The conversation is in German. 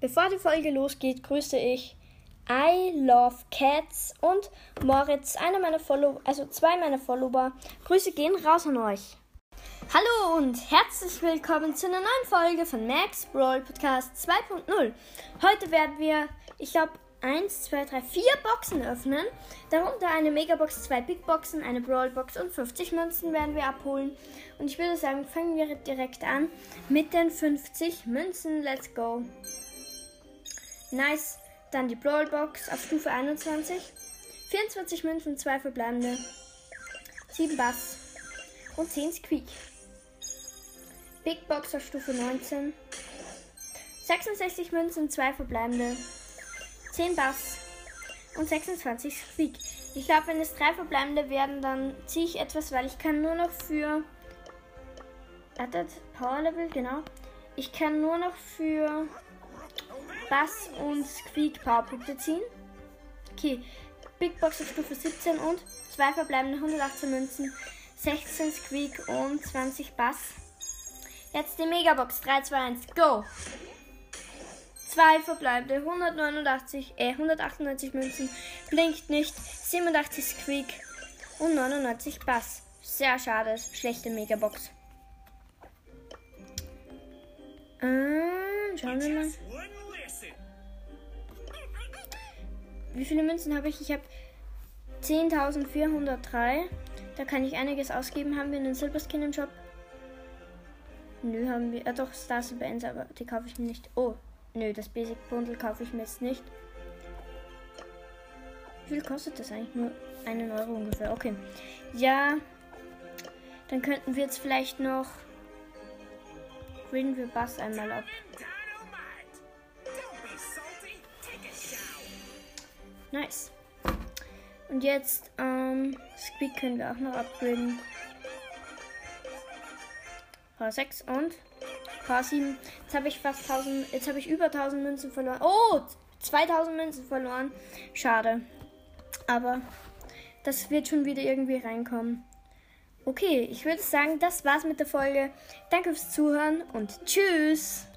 Bevor die Folge losgeht, grüße ich I Love Cats und Moritz, einer meiner Follower, also zwei meiner Follower. Grüße gehen raus an euch. Hallo und herzlich willkommen zu einer neuen Folge von Max Brawl Podcast 2.0. Heute werden wir, ich glaube, 1, 2, 3, 4 Boxen öffnen. Darunter eine Megabox, zwei Big Boxen, eine Brawl Box und 50 Münzen werden wir abholen. Und ich würde sagen, fangen wir direkt an mit den 50 Münzen. Let's go. Nice. Dann die Brawl Box auf Stufe 21. 24 Münzen, 2 verbleibende. 7 Bass und 10 Squeak. Big Box auf Stufe 19. 66 Münzen, 2 verbleibende. 10 Bass und 26 Squeak. Ich glaube, wenn es 3 verbleibende werden, dann ziehe ich etwas, weil ich kann nur noch für... Wartet, Power Level, genau. Ich kann nur noch für Bass und Squeak Powerpunkte ziehen. Okay, Big Box auf Stufe 17 und zwei verbleibende 118 Münzen, 16 Squeak und 20 Bass. Jetzt die Megabox 3, 2, 1, go! Zwei verbleibende 189, äh, 198 Münzen, blinkt nicht, 87 Squeak und 99 Bass. Sehr schade, schlechte Megabox. Ähm, schauen wir mal. Wie viele Münzen habe ich? Ich habe 10.403. Da kann ich einiges ausgeben. Haben wir einen Silberskin im Shop? Nö, haben wir. Ah, doch, Star Silver Ends, aber die kaufe ich mir nicht. Oh, nö, das Basic Bundle kaufe ich mir jetzt nicht. Wie viel kostet das eigentlich? Nur einen Euro ungefähr. Okay. Ja. Dann könnten wir jetzt vielleicht noch. Graden wir Bass einmal ab. Nice. Und jetzt, ähm, Speed können wir auch noch upgraden. Power 6 und Power 7. Jetzt habe ich fast 1000, jetzt habe ich über 1000 Münzen verloren. Oh, 2000 Münzen verloren. Schade. Aber das wird schon wieder irgendwie reinkommen. Okay, ich würde sagen, das war's mit der Folge. Danke fürs Zuhören und tschüss.